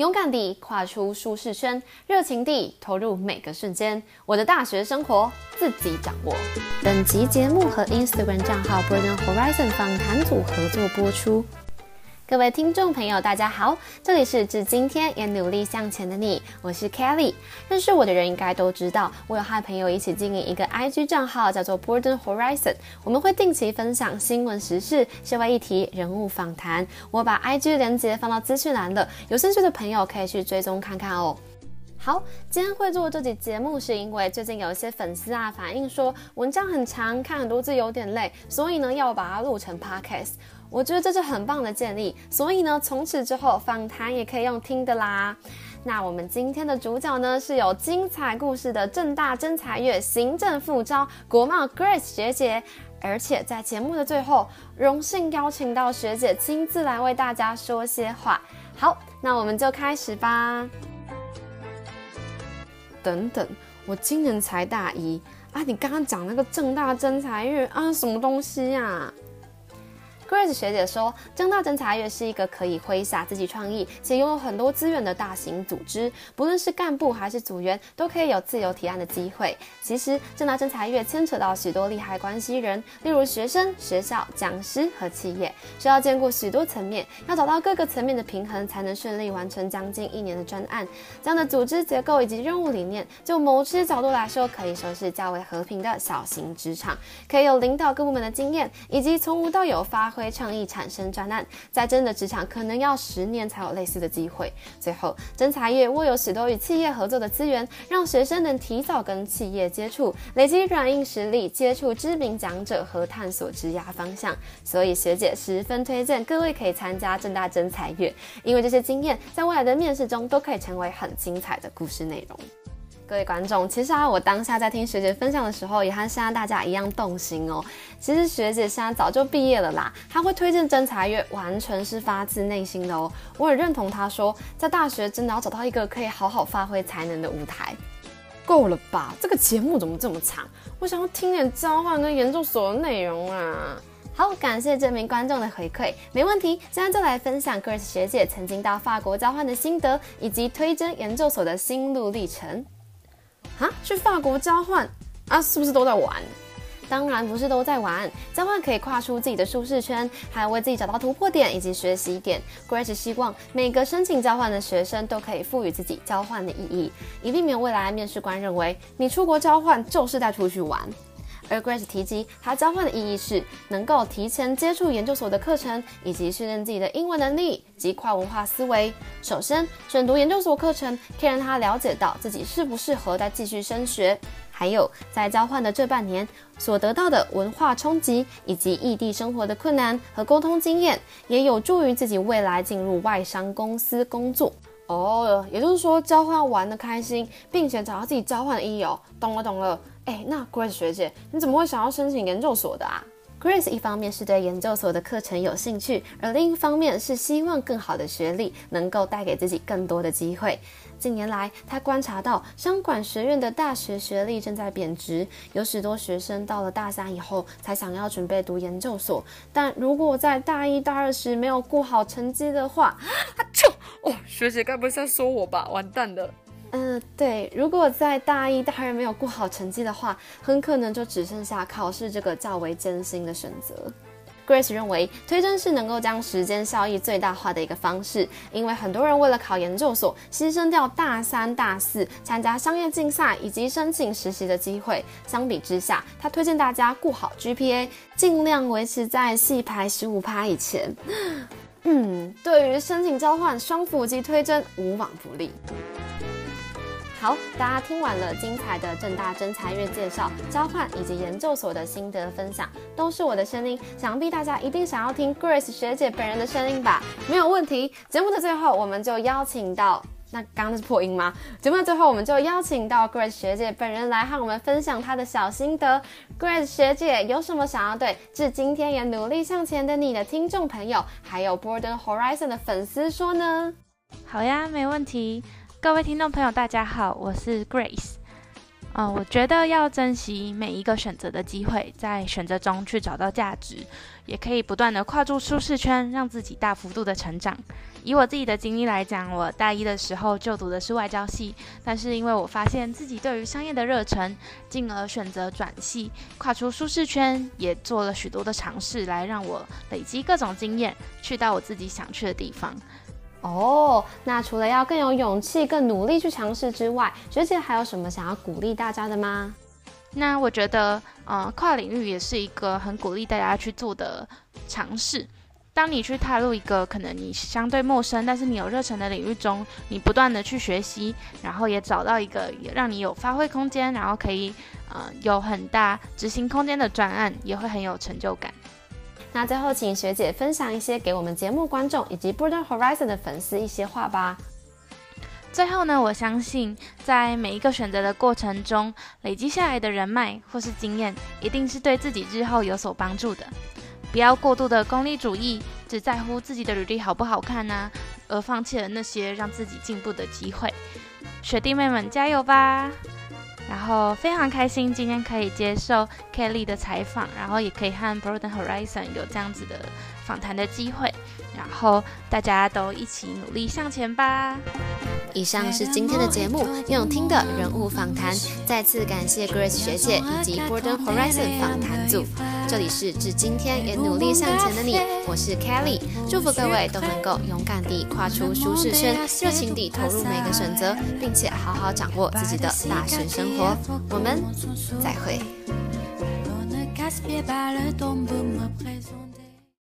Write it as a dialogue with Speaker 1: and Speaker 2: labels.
Speaker 1: 勇敢地跨出舒适圈，热情地投入每个瞬间。我的大学生活自己掌握。本集节目和 Instagram 账号 BringonHorizon 访谈组合作播出。各位听众朋友，大家好，这里是至今天也努力向前的你，我是 Kelly。认识我的人应该都知道，我有和朋友一起经营一个 IG 账号，叫做 Borden Horizon。我们会定期分享新闻时事、社会议题、人物访谈。我把 IG 连接放到资讯栏了，有兴趣的朋友可以去追踪看看哦。好，今天会做这集节目，是因为最近有一些粉丝啊反映说文章很长，看很多字有点累，所以呢要把它录成 Podcast。我觉得这是很棒的建议，所以呢，从此之后访谈也可以用听的啦。那我们今天的主角呢，是有精彩故事的正大真才月行政副招国贸 Grace 学姐，而且在节目的最后，荣幸邀请到学姐亲自来为大家说些话。好，那我们就开始吧。等等，我今年才大一。啊，你刚刚讲那个正大真才月啊，什么东西呀？？Grace 学姐说，正大侦查院是一个可以挥洒自己创意且拥有很多资源的大型组织，不论是干部还是组员，都可以有自由提案的机会。其实，正大侦查院牵扯到许多利害关系人，例如学生、学校、讲师和企业，需要兼顾许多层面，要找到各个层面的平衡，才能顺利完成将近一年的专案。这样的组织结构以及任务理念，就某些角度来说，可以说是较为和平的小型职场，可以有领导各部门的经验，以及从无到有发挥。创意产生专案，在真的职场可能要十年才有类似的机会。最后，侦查业握有许多与企业合作的资源，让学生能提早跟企业接触，累积软硬实力，接触知名讲者和探索职涯方向。所以学姐十分推荐各位可以参加正大侦才月，因为这些经验在未来的面试中都可以成为很精彩的故事内容。各位观众，其实啊，我当下在听学姐分享的时候，也和现在大家一样动心哦。其实学姐现在早就毕业了啦，她会推荐侦查月，完全是发自内心的哦。我也认同她说，在大学真的要找到一个可以好好发挥才能的舞台。够了吧？这个节目怎么这么长？我想要听点交换跟研究所的内容啊。好，感谢这名观众的回馈，没问题。现在就来分享 Grace 学姐曾经到法国交换的心得，以及推甄研究所的心路历程。啊，去法国交换啊，是不是都在玩？当然不是都在玩，交换可以跨出自己的舒适圈，还为自己找到突破点以及学习点。Grace 希望每个申请交换的学生都可以赋予自己交换的意义，以避免未来面试官认为你出国交换就是在出去玩。而 Grace 提及，他交换的意义是能够提前接触研究所的课程，以及训练自己的英文能力及跨文化思维。首先，选读研究所课程可以让他了解到自己适不适合再继续升学，还有在交换的这半年所得到的文化冲击，以及异地生活的困难和沟通经验，也有助于自己未来进入外商公司工作。哦，也就是说，交换玩的开心，并且找到自己交换的意义哦。懂了，懂了。哎，那 Grace 学姐，你怎么会想要申请研究所的啊？Grace 一方面是对研究所的课程有兴趣，而另一方面是希望更好的学历能够带给自己更多的机会。近年来，他观察到商管学院的大学学历正在贬值，有许多学生到了大三以后才想要准备读研究所，但如果在大一大二时没有顾好成绩的话，啊，就哦，学姐该不会在说我吧？完蛋了。嗯，对，如果在大一、大二没有过好成绩的话，很可能就只剩下考试这个较为艰辛的选择。Grace 认为，推甄是能够将时间效益最大化的一个方式，因为很多人为了考研究所，牺牲掉大三、大四参加商业竞赛以及申请实习的机会。相比之下，他推荐大家顾好 GPA，尽量维持在系排十五趴以前。嗯，对于申请交换双腹肌推甄，无往不利。好，大家听完了精彩的正大真才月介绍、交换以及研究所的心得分享，都是我的声音，想必大家一定想要听 Grace 学姐本人的声音吧？没有问题。节目的最后，我们就邀请到，那刚刚是破音吗？节目的最后，我们就邀请到 Grace 学姐本人来和我们分享她的小心得。Grace 学姐有什么想要对至今天也努力向前的你的听众朋友，还有 Borden Horizon 的粉丝说呢？
Speaker 2: 好呀，没问题。各位听众朋友，大家好，我是 Grace。呃，我觉得要珍惜每一个选择的机会，在选择中去找到价值，也可以不断的跨出舒适圈，让自己大幅度的成长。以我自己的经历来讲，我大一的时候就读的是外交系，但是因为我发现自己对于商业的热忱，进而选择转系，跨出舒适圈，也做了许多的尝试，来让我累积各种经验，去到我自己想去的地方。
Speaker 1: 哦，那除了要更有勇气、更努力去尝试之外，学姐还有什么想要鼓励大家的吗？
Speaker 2: 那我觉得，呃，跨领域也是一个很鼓励大家去做的尝试。当你去踏入一个可能你相对陌生，但是你有热忱的领域中，你不断的去学习，然后也找到一个让你有发挥空间，然后可以呃有很大执行空间的专案，也会很有成就感。
Speaker 1: 那最后，请学姐分享一些给我们节目观众以及 Border Horizon 的粉丝一些话吧。
Speaker 2: 最后呢，我相信在每一个选择的过程中，累积下来的人脉或是经验，一定是对自己日后有所帮助的。不要过度的功利主义，只在乎自己的履历好不好看呢，而放弃了那些让自己进步的机会。学弟妹们加油吧！然后非常开心今天可以接受 Kelly 的采访，然后也可以和 Broaden Horizon 有这样子的访谈的机会，然后大家都一起努力向前吧。
Speaker 1: 以上是今天的节目，用听的人物访谈。再次感谢 Grace 学姐以及 Borden Horizon 访谈组。这里是至今天也努力向前的你，我是 Kelly，祝福各位都能够勇敢地跨出舒适圈，热情地投入每个选择，并且好好掌握自己的大学生活。我们再会。